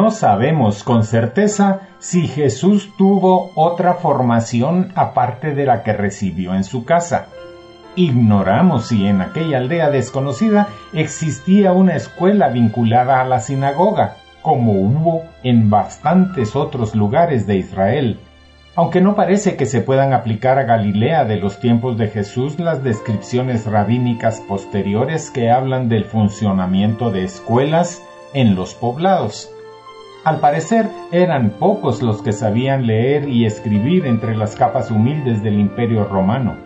No sabemos con certeza si Jesús tuvo otra formación aparte de la que recibió en su casa. Ignoramos si en aquella aldea desconocida existía una escuela vinculada a la sinagoga, como hubo en bastantes otros lugares de Israel. Aunque no parece que se puedan aplicar a Galilea de los tiempos de Jesús las descripciones rabínicas posteriores que hablan del funcionamiento de escuelas en los poblados. Al parecer eran pocos los que sabían leer y escribir entre las capas humildes del imperio romano.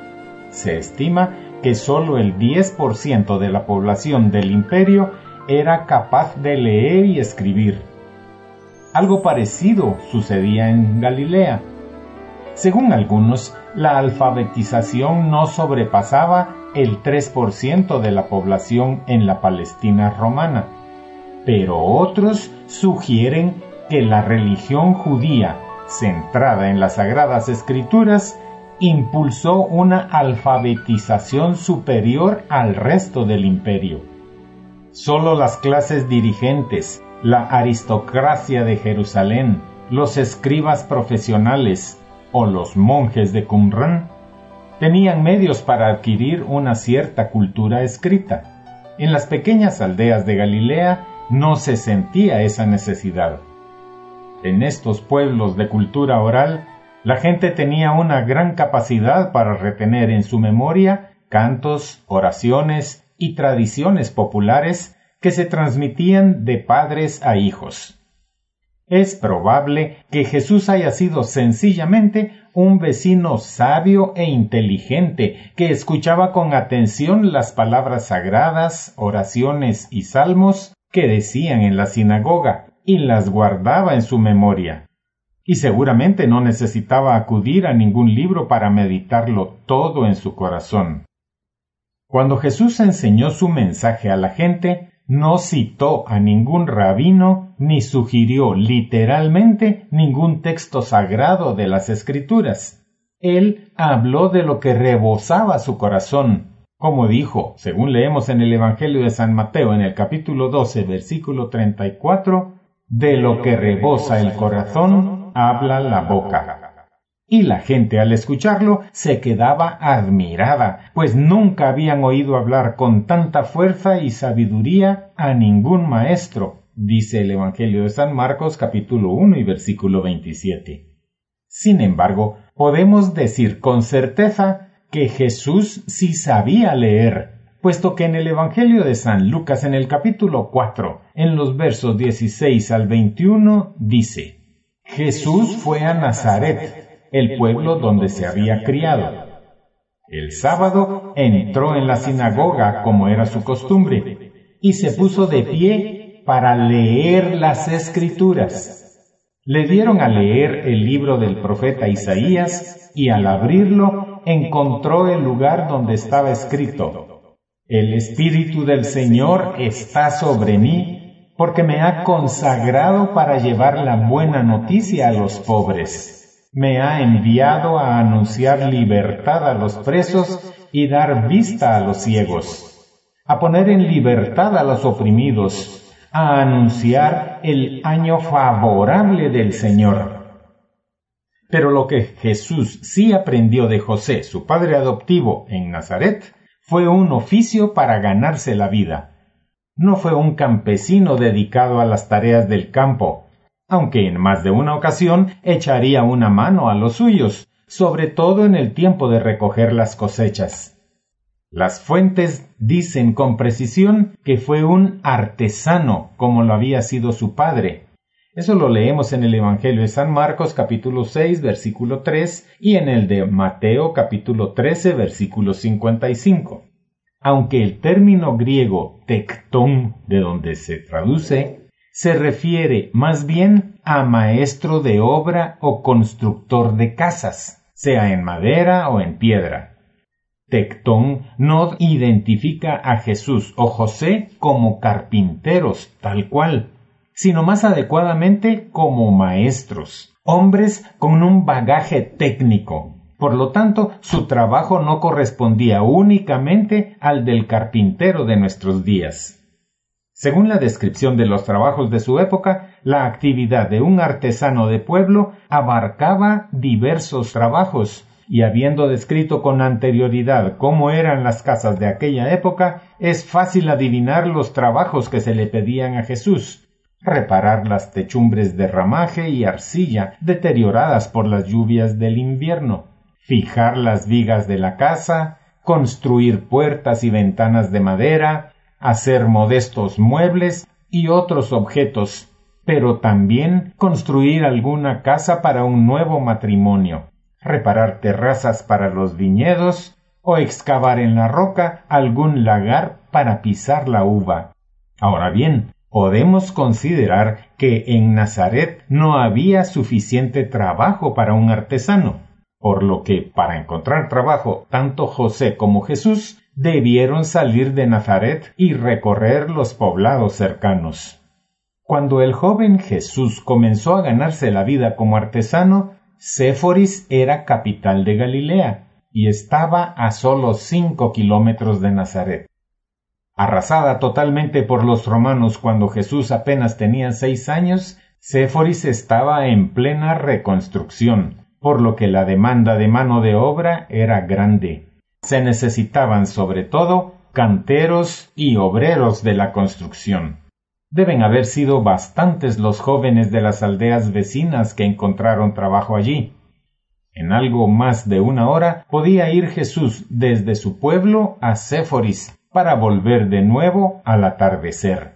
Se estima que solo el 10% de la población del imperio era capaz de leer y escribir. Algo parecido sucedía en Galilea. Según algunos, la alfabetización no sobrepasaba el 3% de la población en la Palestina romana pero otros sugieren que la religión judía, centrada en las sagradas escrituras, impulsó una alfabetización superior al resto del imperio. Solo las clases dirigentes, la aristocracia de Jerusalén, los escribas profesionales o los monjes de Qumran tenían medios para adquirir una cierta cultura escrita. En las pequeñas aldeas de Galilea no se sentía esa necesidad. En estos pueblos de cultura oral, la gente tenía una gran capacidad para retener en su memoria cantos, oraciones y tradiciones populares que se transmitían de padres a hijos. Es probable que Jesús haya sido sencillamente un vecino sabio e inteligente que escuchaba con atención las palabras sagradas, oraciones y salmos que decían en la sinagoga y las guardaba en su memoria. Y seguramente no necesitaba acudir a ningún libro para meditarlo todo en su corazón. Cuando Jesús enseñó su mensaje a la gente, no citó a ningún rabino ni sugirió literalmente ningún texto sagrado de las Escrituras. Él habló de lo que rebosaba su corazón, como dijo, según leemos en el Evangelio de San Mateo en el capítulo 12, versículo 34, de lo que rebosa el corazón, habla la boca. Y la gente al escucharlo se quedaba admirada, pues nunca habían oído hablar con tanta fuerza y sabiduría a ningún maestro, dice el Evangelio de San Marcos capítulo 1 y versículo 27. Sin embargo, podemos decir con certeza que Jesús sí sabía leer, puesto que en el Evangelio de San Lucas en el capítulo 4, en los versos 16 al 21, dice, Jesús fue a Nazaret, el pueblo donde se había criado. El sábado entró en la sinagoga como era su costumbre, y se puso de pie para leer las escrituras. Le dieron a leer el libro del profeta Isaías, y al abrirlo encontró el lugar donde estaba escrito, El Espíritu del Señor está sobre mí, porque me ha consagrado para llevar la buena noticia a los pobres. Me ha enviado a anunciar libertad a los presos y dar vista a los ciegos, a poner en libertad a los oprimidos, a anunciar el año favorable del Señor pero lo que Jesús sí aprendió de José, su padre adoptivo, en Nazaret, fue un oficio para ganarse la vida. No fue un campesino dedicado a las tareas del campo, aunque en más de una ocasión echaría una mano a los suyos, sobre todo en el tiempo de recoger las cosechas. Las fuentes dicen con precisión que fue un artesano como lo había sido su padre, eso lo leemos en el Evangelio de San Marcos capítulo 6 versículo 3 y en el de Mateo capítulo 13 versículo 55. Aunque el término griego tectón, de donde se traduce, se refiere más bien a maestro de obra o constructor de casas, sea en madera o en piedra. Tectón no identifica a Jesús o José como carpinteros, tal cual, sino más adecuadamente como maestros, hombres con un bagaje técnico. Por lo tanto, su trabajo no correspondía únicamente al del carpintero de nuestros días. Según la descripción de los trabajos de su época, la actividad de un artesano de pueblo abarcaba diversos trabajos, y habiendo descrito con anterioridad cómo eran las casas de aquella época, es fácil adivinar los trabajos que se le pedían a Jesús. Reparar las techumbres de ramaje y arcilla deterioradas por las lluvias del invierno, fijar las vigas de la casa, construir puertas y ventanas de madera, hacer modestos muebles y otros objetos, pero también construir alguna casa para un nuevo matrimonio reparar terrazas para los viñedos o excavar en la roca algún lagar para pisar la uva. Ahora bien, podemos considerar que en Nazaret no había suficiente trabajo para un artesano, por lo que para encontrar trabajo tanto José como Jesús debieron salir de Nazaret y recorrer los poblados cercanos. Cuando el joven Jesús comenzó a ganarse la vida como artesano, Séforis era capital de Galilea y estaba a solo cinco kilómetros de Nazaret. Arrasada totalmente por los romanos cuando Jesús apenas tenía seis años, Séforis estaba en plena reconstrucción, por lo que la demanda de mano de obra era grande. Se necesitaban sobre todo canteros y obreros de la construcción. Deben haber sido bastantes los jóvenes de las aldeas vecinas que encontraron trabajo allí. En algo más de una hora podía ir Jesús desde su pueblo a Séforis para volver de nuevo al atardecer.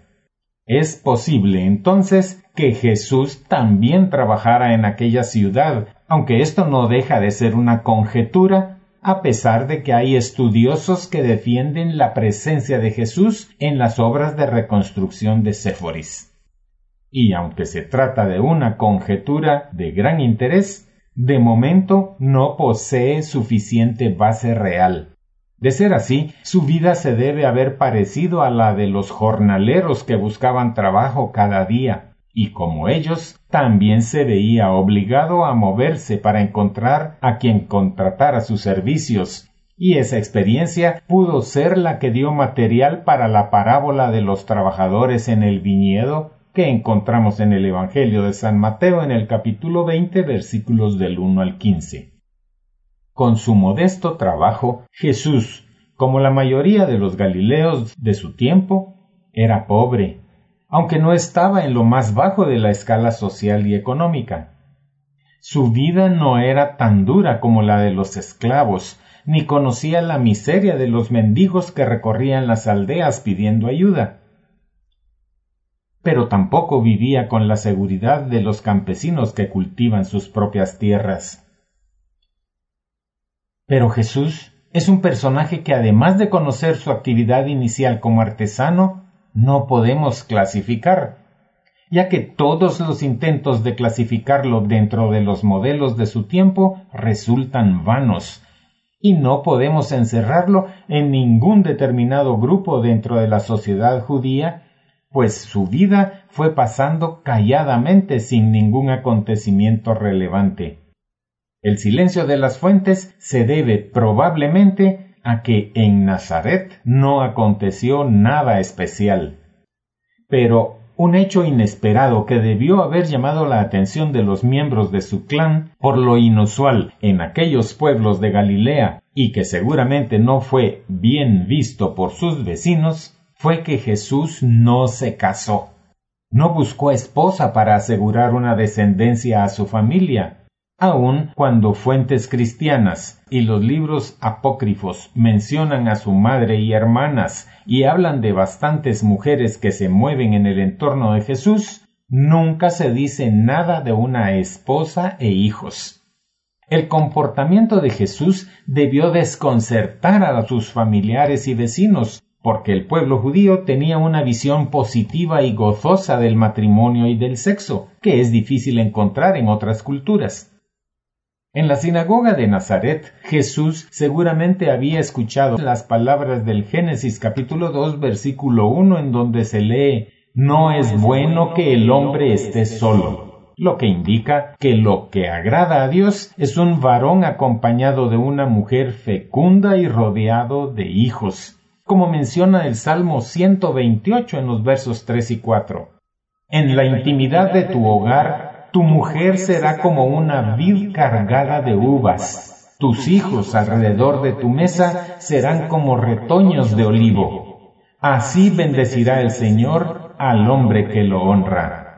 Es posible entonces que Jesús también trabajara en aquella ciudad, aunque esto no deja de ser una conjetura a pesar de que hay estudiosos que defienden la presencia de Jesús en las obras de reconstrucción de Séforis. Y aunque se trata de una conjetura de gran interés, de momento no posee suficiente base real. De ser así, su vida se debe haber parecido a la de los jornaleros que buscaban trabajo cada día, y como ellos, también se veía obligado a moverse para encontrar a quien contratara sus servicios, y esa experiencia pudo ser la que dio material para la parábola de los trabajadores en el viñedo que encontramos en el Evangelio de San Mateo en el capítulo 20 versículos del 1 al 15. Con su modesto trabajo, Jesús, como la mayoría de los Galileos de su tiempo, era pobre, aunque no estaba en lo más bajo de la escala social y económica. Su vida no era tan dura como la de los esclavos, ni conocía la miseria de los mendigos que recorrían las aldeas pidiendo ayuda. Pero tampoco vivía con la seguridad de los campesinos que cultivan sus propias tierras. Pero Jesús es un personaje que además de conocer su actividad inicial como artesano, no podemos clasificar, ya que todos los intentos de clasificarlo dentro de los modelos de su tiempo resultan vanos, y no podemos encerrarlo en ningún determinado grupo dentro de la sociedad judía, pues su vida fue pasando calladamente sin ningún acontecimiento relevante. El silencio de las fuentes se debe probablemente a que en Nazaret no aconteció nada especial. Pero un hecho inesperado que debió haber llamado la atención de los miembros de su clan por lo inusual en aquellos pueblos de Galilea y que seguramente no fue bien visto por sus vecinos, fue que Jesús no se casó. No buscó esposa para asegurar una descendencia a su familia, Aun cuando fuentes cristianas y los libros apócrifos mencionan a su madre y hermanas y hablan de bastantes mujeres que se mueven en el entorno de Jesús, nunca se dice nada de una esposa e hijos. El comportamiento de Jesús debió desconcertar a sus familiares y vecinos, porque el pueblo judío tenía una visión positiva y gozosa del matrimonio y del sexo, que es difícil encontrar en otras culturas. En la sinagoga de Nazaret, Jesús seguramente había escuchado las palabras del Génesis capítulo 2 versículo 1 en donde se lee No es bueno que el hombre esté solo, lo que indica que lo que agrada a Dios es un varón acompañado de una mujer fecunda y rodeado de hijos, como menciona el Salmo 128 en los versos 3 y 4. En la intimidad de tu hogar, tu mujer será como una vid cargada de uvas. Tus hijos alrededor de tu mesa serán como retoños de olivo. Así bendecirá el Señor al hombre que lo honra.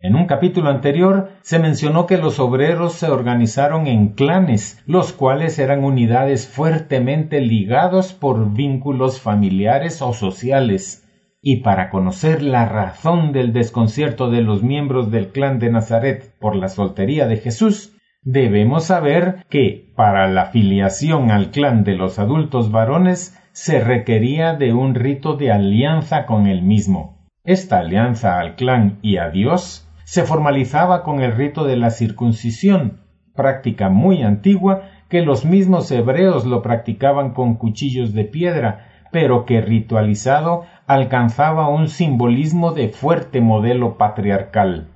En un capítulo anterior se mencionó que los obreros se organizaron en clanes, los cuales eran unidades fuertemente ligados por vínculos familiares o sociales. Y para conocer la razón del desconcierto de los miembros del clan de Nazaret por la soltería de Jesús, debemos saber que para la filiación al clan de los adultos varones se requería de un rito de alianza con el mismo. Esta alianza al clan y a Dios se formalizaba con el rito de la circuncisión, práctica muy antigua que los mismos hebreos lo practicaban con cuchillos de piedra, pero que ritualizado alcanzaba un simbolismo de fuerte modelo patriarcal.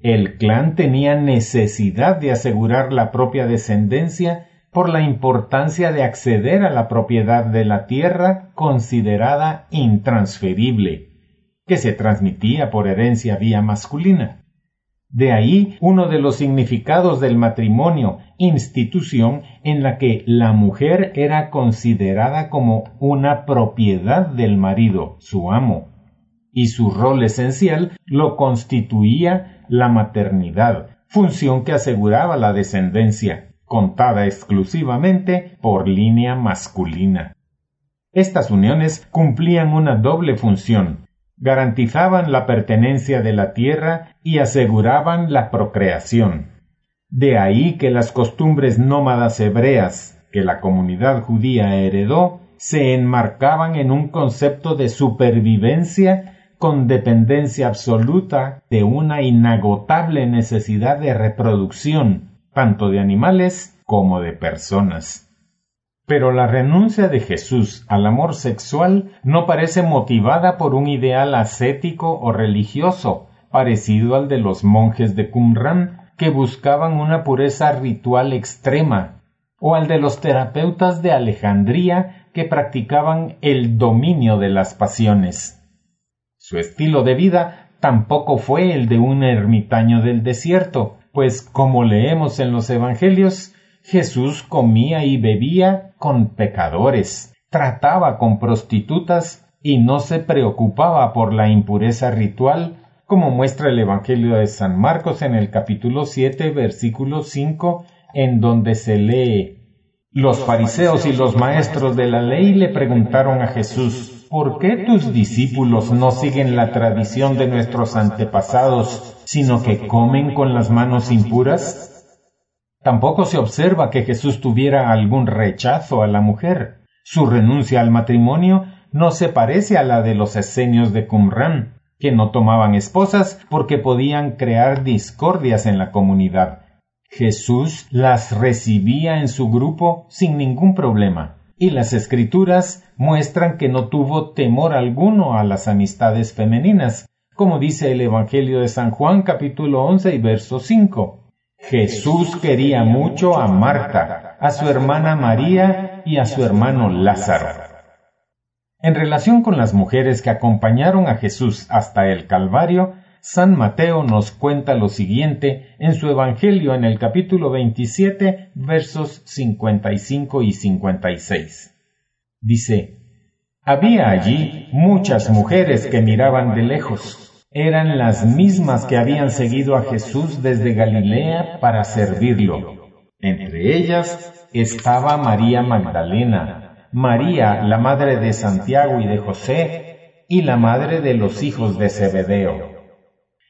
El clan tenía necesidad de asegurar la propia descendencia por la importancia de acceder a la propiedad de la tierra considerada intransferible que se transmitía por herencia vía masculina. De ahí uno de los significados del matrimonio, institución en la que la mujer era considerada como una propiedad del marido, su amo, y su rol esencial lo constituía la maternidad, función que aseguraba la descendencia, contada exclusivamente por línea masculina. Estas uniones cumplían una doble función, garantizaban la pertenencia de la tierra y aseguraban la procreación. De ahí que las costumbres nómadas hebreas que la comunidad judía heredó se enmarcaban en un concepto de supervivencia con dependencia absoluta de una inagotable necesidad de reproducción, tanto de animales como de personas. Pero la renuncia de Jesús al amor sexual no parece motivada por un ideal ascético o religioso, parecido al de los monjes de Qumran, que buscaban una pureza ritual extrema, o al de los terapeutas de Alejandría, que practicaban el dominio de las pasiones. Su estilo de vida tampoco fue el de un ermitaño del desierto, pues como leemos en los Evangelios, Jesús comía y bebía con pecadores, trataba con prostitutas y no se preocupaba por la impureza ritual, como muestra el Evangelio de San Marcos en el capítulo 7, versículo 5, en donde se lee Los fariseos y los maestros de la ley le preguntaron a Jesús, ¿por qué tus discípulos no siguen la tradición de nuestros antepasados, sino que comen con las manos impuras? Tampoco se observa que Jesús tuviera algún rechazo a la mujer. Su renuncia al matrimonio no se parece a la de los esenios de Qumran, que no tomaban esposas porque podían crear discordias en la comunidad. Jesús las recibía en su grupo sin ningún problema, y las escrituras muestran que no tuvo temor alguno a las amistades femeninas, como dice el Evangelio de San Juan capítulo 11 y verso 5. Jesús quería mucho a Marta, a su hermana María y a su hermano Lázaro. En relación con las mujeres que acompañaron a Jesús hasta el Calvario, San Mateo nos cuenta lo siguiente en su Evangelio en el capítulo 27, versos 55 y 56. Dice, Había allí muchas mujeres que miraban de lejos eran las mismas que habían seguido a Jesús desde Galilea para servirlo. Entre ellas estaba María Magdalena, María, la madre de Santiago y de José, y la madre de los hijos de Zebedeo.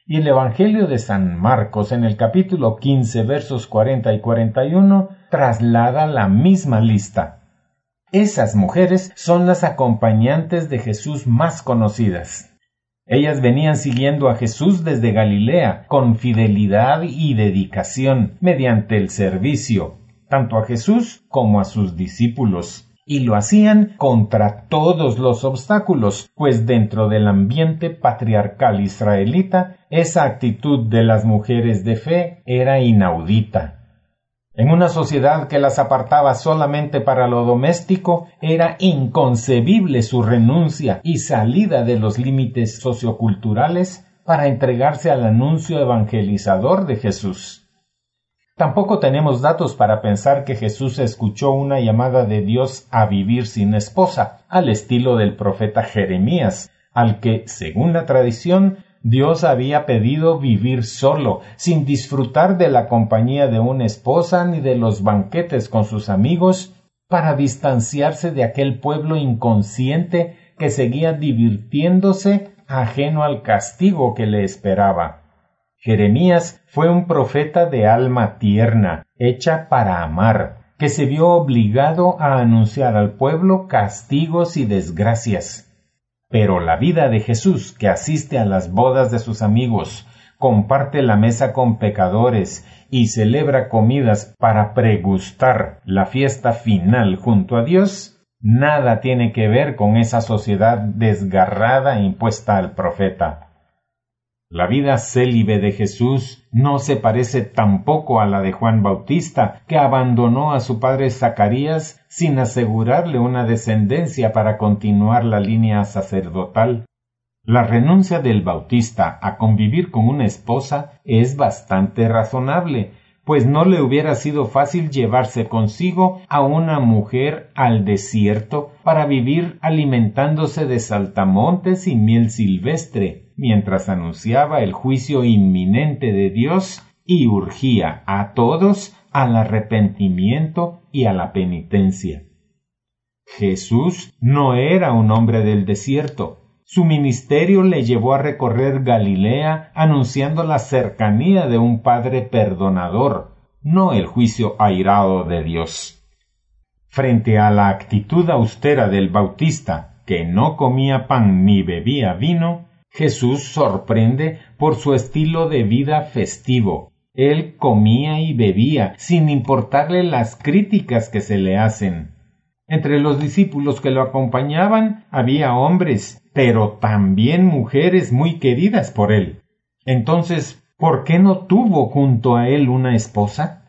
Y el Evangelio de San Marcos en el capítulo 15 versos 40 y 41 traslada la misma lista. Esas mujeres son las acompañantes de Jesús más conocidas. Ellas venían siguiendo a Jesús desde Galilea con fidelidad y dedicación mediante el servicio, tanto a Jesús como a sus discípulos. Y lo hacían contra todos los obstáculos, pues dentro del ambiente patriarcal israelita, esa actitud de las mujeres de fe era inaudita. En una sociedad que las apartaba solamente para lo doméstico, era inconcebible su renuncia y salida de los límites socioculturales para entregarse al anuncio evangelizador de Jesús. Tampoco tenemos datos para pensar que Jesús escuchó una llamada de Dios a vivir sin esposa, al estilo del profeta Jeremías, al que, según la tradición, Dios había pedido vivir solo, sin disfrutar de la compañía de una esposa ni de los banquetes con sus amigos, para distanciarse de aquel pueblo inconsciente que seguía divirtiéndose ajeno al castigo que le esperaba. Jeremías fue un profeta de alma tierna, hecha para amar, que se vio obligado a anunciar al pueblo castigos y desgracias. Pero la vida de Jesús, que asiste a las bodas de sus amigos, comparte la mesa con pecadores y celebra comidas para pregustar la fiesta final junto a Dios, nada tiene que ver con esa sociedad desgarrada impuesta al profeta. La vida célibe de Jesús no se parece tampoco a la de Juan Bautista, que abandonó a su padre Zacarías sin asegurarle una descendencia para continuar la línea sacerdotal. La renuncia del Bautista a convivir con una esposa es bastante razonable, pues no le hubiera sido fácil llevarse consigo a una mujer al desierto para vivir alimentándose de saltamontes y miel silvestre, mientras anunciaba el juicio inminente de Dios y urgía a todos al arrepentimiento y a la penitencia. Jesús no era un hombre del desierto, su ministerio le llevó a recorrer Galilea anunciando la cercanía de un Padre perdonador, no el juicio airado de Dios. Frente a la actitud austera del Bautista, que no comía pan ni bebía vino, Jesús sorprende por su estilo de vida festivo. Él comía y bebía sin importarle las críticas que se le hacen. Entre los discípulos que lo acompañaban había hombres, pero también mujeres muy queridas por él. Entonces, ¿por qué no tuvo junto a él una esposa?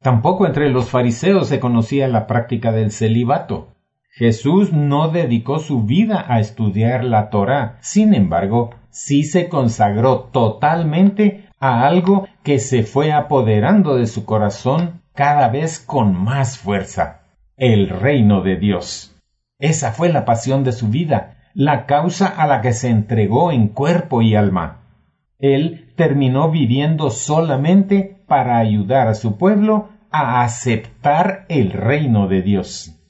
Tampoco entre los fariseos se conocía la práctica del celibato. Jesús no dedicó su vida a estudiar la Torá, sin embargo, sí se consagró totalmente a algo que se fue apoderando de su corazón cada vez con más fuerza el reino de Dios. Esa fue la pasión de su vida, la causa a la que se entregó en cuerpo y alma. Él terminó viviendo solamente para ayudar a su pueblo a aceptar el reino de Dios.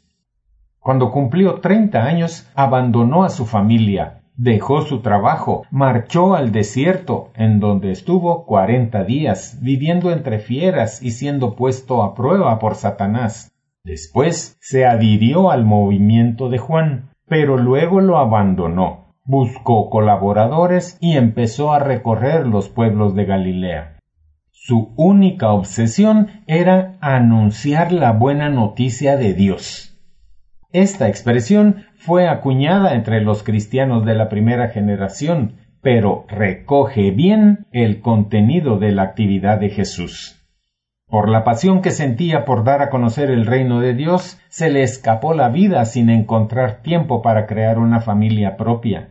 Cuando cumplió treinta años, abandonó a su familia, dejó su trabajo, marchó al desierto, en donde estuvo cuarenta días, viviendo entre fieras y siendo puesto a prueba por Satanás. Después se adhirió al movimiento de Juan, pero luego lo abandonó, buscó colaboradores y empezó a recorrer los pueblos de Galilea. Su única obsesión era anunciar la buena noticia de Dios. Esta expresión fue acuñada entre los cristianos de la primera generación, pero recoge bien el contenido de la actividad de Jesús. Por la pasión que sentía por dar a conocer el reino de Dios, se le escapó la vida sin encontrar tiempo para crear una familia propia,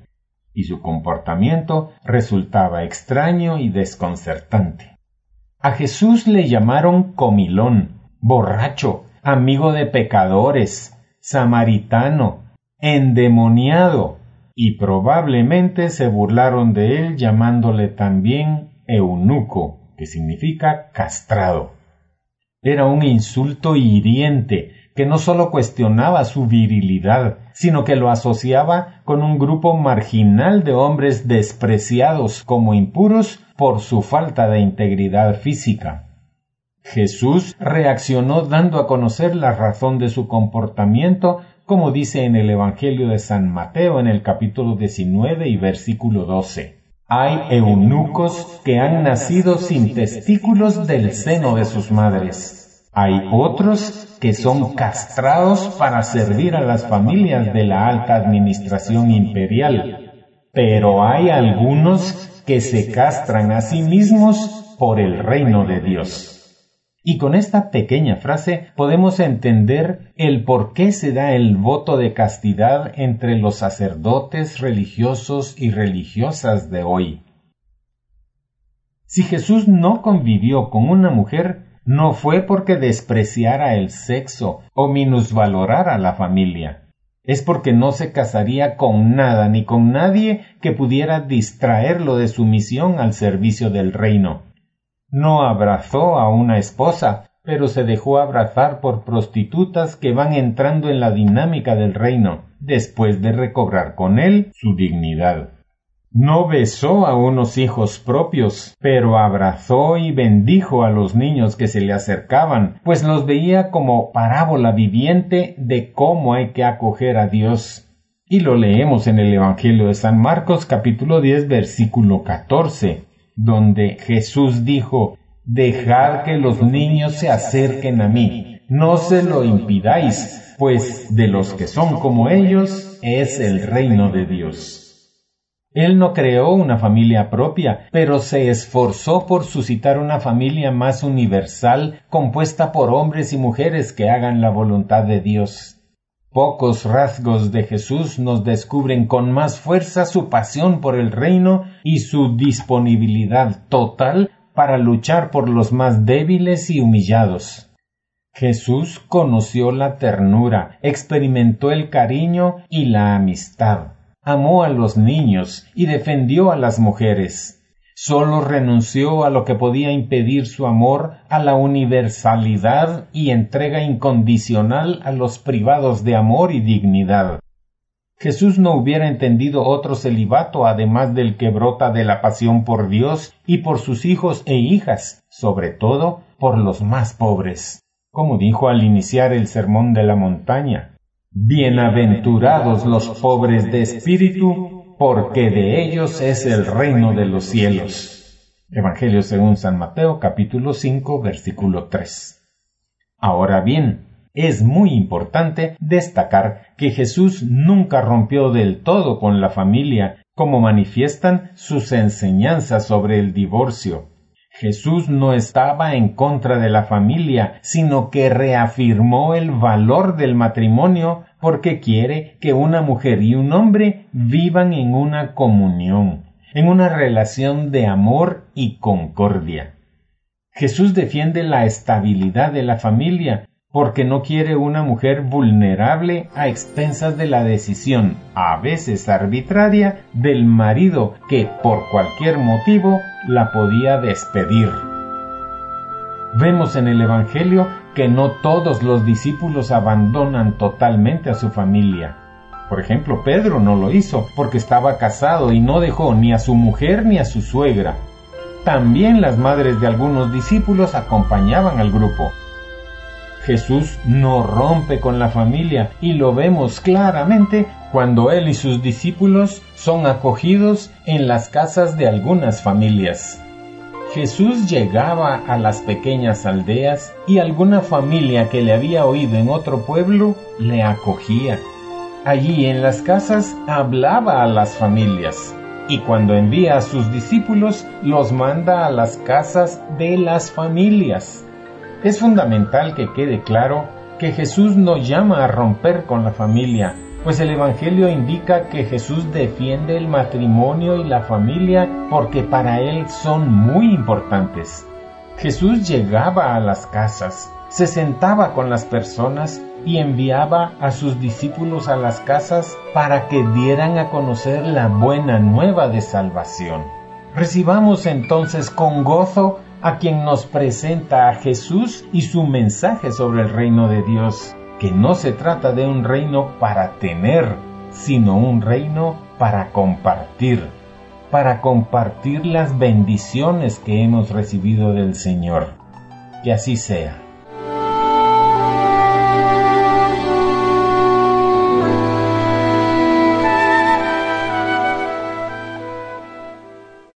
y su comportamiento resultaba extraño y desconcertante. A Jesús le llamaron comilón, borracho, amigo de pecadores, samaritano, endemoniado, y probablemente se burlaron de él llamándole también eunuco, que significa castrado. Era un insulto hiriente que no sólo cuestionaba su virilidad, sino que lo asociaba con un grupo marginal de hombres despreciados como impuros por su falta de integridad física. Jesús reaccionó dando a conocer la razón de su comportamiento, como dice en el Evangelio de San Mateo en el capítulo 19 y versículo 12. Hay eunucos que han nacido sin testículos del seno de sus madres. Hay otros que son castrados para servir a las familias de la alta administración imperial. Pero hay algunos que se castran a sí mismos por el reino de Dios. Y con esta pequeña frase podemos entender el por qué se da el voto de castidad entre los sacerdotes religiosos y religiosas de hoy. Si Jesús no convivió con una mujer, no fue porque despreciara el sexo o minusvalorara la familia. Es porque no se casaría con nada ni con nadie que pudiera distraerlo de su misión al servicio del reino. No abrazó a una esposa, pero se dejó abrazar por prostitutas que van entrando en la dinámica del reino, después de recobrar con él su dignidad. No besó a unos hijos propios, pero abrazó y bendijo a los niños que se le acercaban, pues los veía como parábola viviente de cómo hay que acoger a Dios. Y lo leemos en el Evangelio de San Marcos capítulo 10 versículo 14, donde Jesús dijo, Dejad que los niños se acerquen a mí, no se lo impidáis, pues de los que son como ellos es el reino de Dios. Él no creó una familia propia, pero se esforzó por suscitar una familia más universal, compuesta por hombres y mujeres que hagan la voluntad de Dios. Pocos rasgos de Jesús nos descubren con más fuerza su pasión por el reino y su disponibilidad total para luchar por los más débiles y humillados. Jesús conoció la ternura, experimentó el cariño y la amistad amó a los niños y defendió a las mujeres. Solo renunció a lo que podía impedir su amor a la universalidad y entrega incondicional a los privados de amor y dignidad. Jesús no hubiera entendido otro celibato además del que brota de la pasión por Dios y por sus hijos e hijas, sobre todo por los más pobres. Como dijo al iniciar el sermón de la montaña, Bienaventurados los pobres de espíritu, porque de ellos es el reino de los cielos. Evangelio según San Mateo capítulo 5 versículo 3. Ahora bien, es muy importante destacar que Jesús nunca rompió del todo con la familia, como manifiestan sus enseñanzas sobre el divorcio. Jesús no estaba en contra de la familia, sino que reafirmó el valor del matrimonio porque quiere que una mujer y un hombre vivan en una comunión, en una relación de amor y concordia. Jesús defiende la estabilidad de la familia porque no quiere una mujer vulnerable a expensas de la decisión, a veces arbitraria, del marido que por cualquier motivo la podía despedir. Vemos en el Evangelio que no todos los discípulos abandonan totalmente a su familia. Por ejemplo, Pedro no lo hizo porque estaba casado y no dejó ni a su mujer ni a su suegra. También las madres de algunos discípulos acompañaban al grupo. Jesús no rompe con la familia y lo vemos claramente cuando él y sus discípulos son acogidos en las casas de algunas familias. Jesús llegaba a las pequeñas aldeas y alguna familia que le había oído en otro pueblo le acogía. Allí en las casas hablaba a las familias y cuando envía a sus discípulos los manda a las casas de las familias. Es fundamental que quede claro que Jesús no llama a romper con la familia, pues el Evangelio indica que Jesús defiende el matrimonio y la familia porque para él son muy importantes. Jesús llegaba a las casas, se sentaba con las personas y enviaba a sus discípulos a las casas para que dieran a conocer la buena nueva de salvación. Recibamos entonces con gozo a quien nos presenta a Jesús y su mensaje sobre el reino de Dios, que no se trata de un reino para tener, sino un reino para compartir, para compartir las bendiciones que hemos recibido del Señor. Que así sea.